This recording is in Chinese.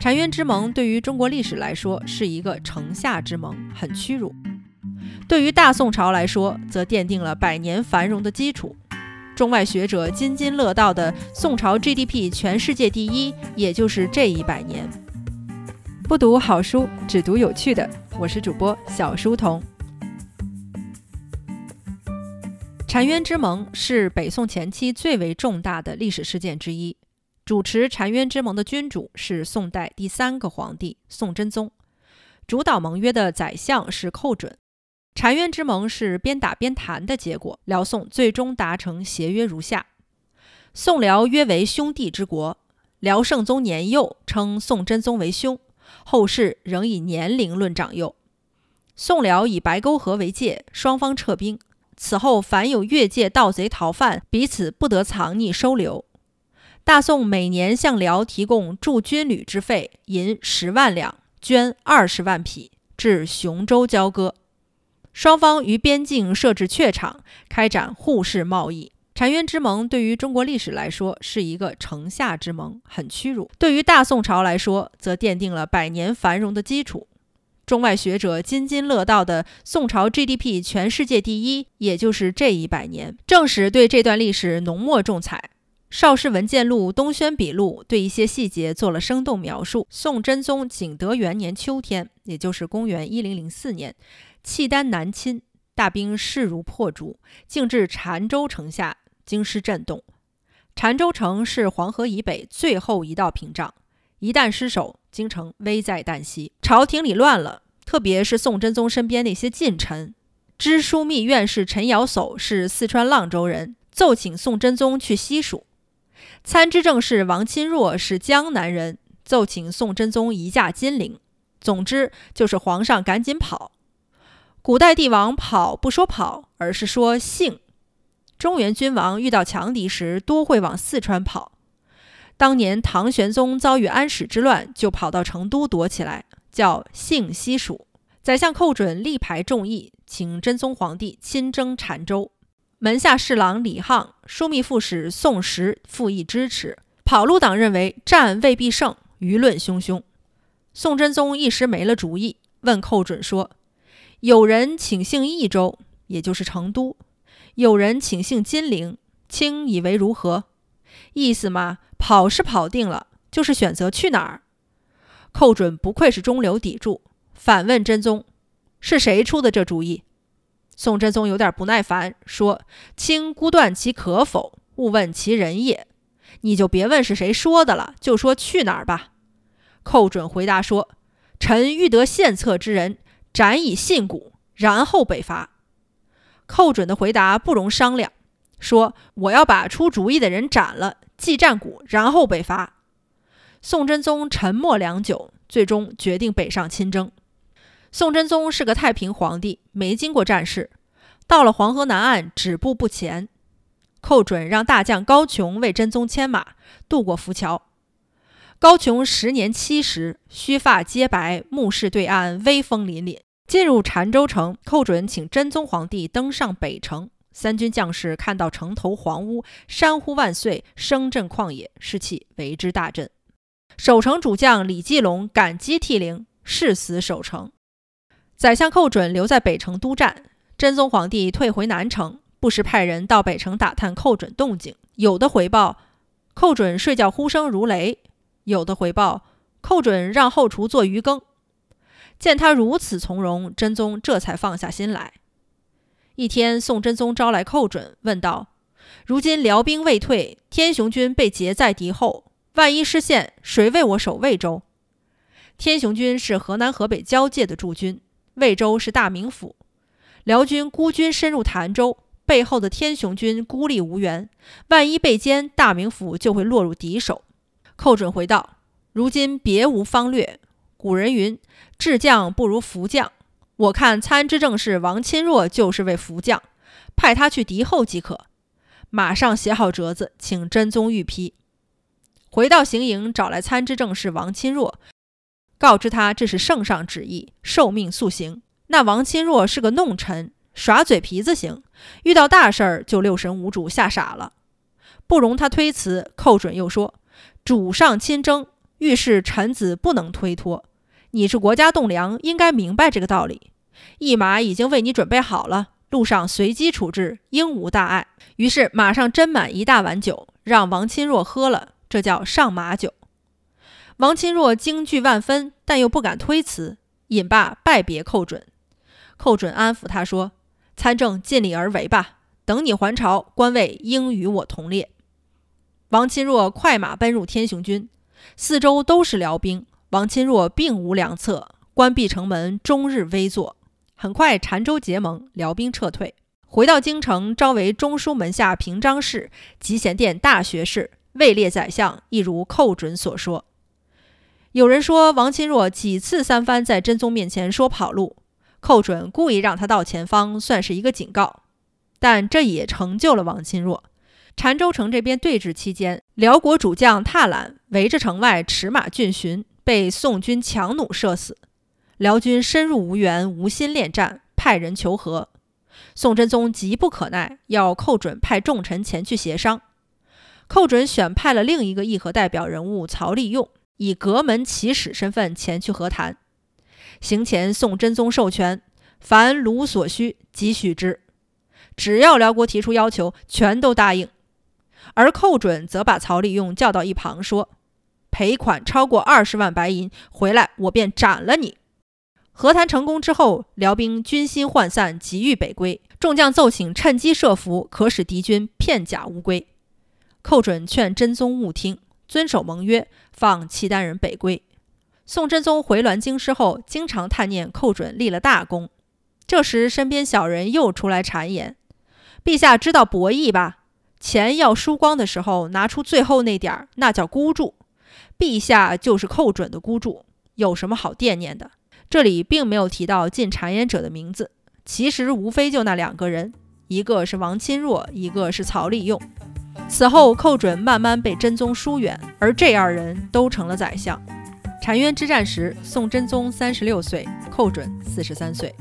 澶渊之盟对于中国历史来说是一个城下之盟，很屈辱；对于大宋朝来说，则奠定了百年繁荣的基础。中外学者津津乐道的宋朝 GDP 全世界第一，也就是这一百年。不读好书，只读有趣的。我是主播小书童。澶渊之盟是北宋前期最为重大的历史事件之一。主持澶渊之盟的君主是宋代第三个皇帝宋真宗，主导盟约的宰相是寇准。澶渊之盟是边打边谈的结果，辽宋最终达成协约如下：宋辽约为兄弟之国，辽圣宗年幼，称宋真宗为兄，后世仍以年龄论长幼。宋辽以白沟河为界，双方撤兵。此后凡有越界盗贼逃犯，彼此不得藏匿收留。大宋每年向辽提供驻军旅之费银十万两，绢二十万匹，至雄州交割。双方于边境设置榷场，开展互市贸易。澶渊之盟对于中国历史来说是一个城下之盟，很屈辱；对于大宋朝来说，则奠定了百年繁荣的基础。中外学者津津乐道的宋朝 GDP 全世界第一，也就是这一百年，正史对这段历史浓墨重彩。《邵氏文件录》《东轩笔录》对一些细节做了生动描述。宋真宗景德元年秋天，也就是公元一零零四年，契丹南侵，大兵势如破竹，竟至澶州城下，京师震动。澶州城是黄河以北最后一道屏障，一旦失守，京城危在旦夕。朝廷里乱了，特别是宋真宗身边那些近臣。知枢密院士陈尧叟是四川阆州人，奏请宋真宗去西蜀。参知政事王钦若是江南人，奏请宋真宗移驾金陵。总之就是皇上赶紧跑。古代帝王跑不说跑，而是说幸。中原君王遇到强敌时，多会往四川跑。当年唐玄宗遭遇安史之乱，就跑到成都躲起来，叫幸西蜀。宰相寇准力排众议，请真宗皇帝亲征澶州。门下侍郎李沆、枢密副使宋时附议支持。跑路党认为战未必胜，舆论汹汹。宋真宗一时没了主意，问寇准说：“有人请幸益州，也就是成都；有人请幸金陵，卿以为如何？”意思嘛，跑是跑定了，就是选择去哪儿。寇准不愧是中流砥柱，反问真宗：“是谁出的这主意？”宋真宗有点不耐烦，说：“卿估断其可否，勿问其人也。你就别问是谁说的了，就说去哪儿吧。”寇准回答说：“臣欲得献策之人，斩以信古，然后北伐。”寇准的回答不容商量，说：“我要把出主意的人斩了，祭战鼓，然后北伐。”宋真宗沉默良久，最终决定北上亲征。宋真宗是个太平皇帝，没经过战事，到了黄河南岸，止步不前。寇准让大将高琼为真宗牵马，渡过浮桥。高琼时年七十，须发皆白，目视对岸，威风凛凛。进入澶州城，寇准请真宗皇帝登上北城。三军将士看到城头黄屋，山呼万岁，声震旷野，士气为之大振。守城主将李继龙感激涕零，誓死守城。宰相寇准留在北城督战，真宗皇帝退回南城，不时派人到北城打探寇准动静。有的回报寇准睡觉呼声如雷，有的回报寇准让后厨做鱼羹。见他如此从容，真宗这才放下心来。一天，宋真宗招来寇准，问道：“如今辽兵未退，天雄军被劫在敌后，万一失陷，谁为我守魏州？”天雄军是河南河北交界的驻军。魏州是大名府，辽军孤军深入潭州，背后的天雄军孤立无援，万一被歼，大名府就会落入敌手。寇准回道：“如今别无方略，古人云：智将不如福将。我看参知政事王钦若就是位福将，派他去敌后即可。马上写好折子，请真宗御批。”回到行营，找来参知政事王钦若。告知他这是圣上旨意，受命速行。那王钦若是个弄臣，耍嘴皮子行，遇到大事儿就六神无主，吓傻了。不容他推辞，寇准又说：“主上亲征，遇事臣子不能推脱。你是国家栋梁，应该明白这个道理。驿马已经为你准备好了，路上随机处置，应无大碍。于是马上斟满一大碗酒，让王钦若喝了，这叫上马酒。王钦若惊惧万分，但又不敢推辞，引罢拜别寇准。寇准安抚他说：“参政尽力而为吧，等你还朝，官位应与我同列。”王钦若快马奔入天雄军，四周都是辽兵。王钦若并无良策，关闭城门，终日危坐。很快，澶州结盟，辽兵撤退，回到京城，召为中书门下平章事、集贤殿大学士，位列宰相。一如寇准所说。有人说，王钦若几次三番在真宗面前说跑路，寇准故意让他到前方，算是一个警告。但这也成就了王钦若。澶州城这边对峙期间，辽国主将踏懒围着城外驰马进巡。被宋军强弩射死，辽军深入无援，无心恋战，派人求和。宋真宗急不可耐，要寇准派重臣前去协商。寇准选派了另一个议和代表人物曹利用，以阁门起使身份前去和谈。行前，宋真宗授权，凡卢所需，即许之。只要辽国提出要求，全都答应。而寇准则把曹利用叫到一旁说。赔款超过二十万白银回来，我便斩了你。和谈成功之后，辽兵军心涣散，急欲北归。众将奏请趁机设伏，可使敌军片甲无归。寇准劝真宗勿听，遵守盟约，放契丹人北归。宋真宗回銮京师后，经常叹念寇准立了大功。这时，身边小人又出来谗言：“陛下知道博弈吧？钱要输光的时候，拿出最后那点儿，那叫孤注。”陛下就是寇准的孤注，有什么好惦念的？这里并没有提到进谗言者的名字，其实无非就那两个人，一个是王钦若，一个是曹利用。此后，寇准慢慢被真宗疏远，而这二人都成了宰相。澶渊之战时，宋真宗三十六岁，寇准四十三岁。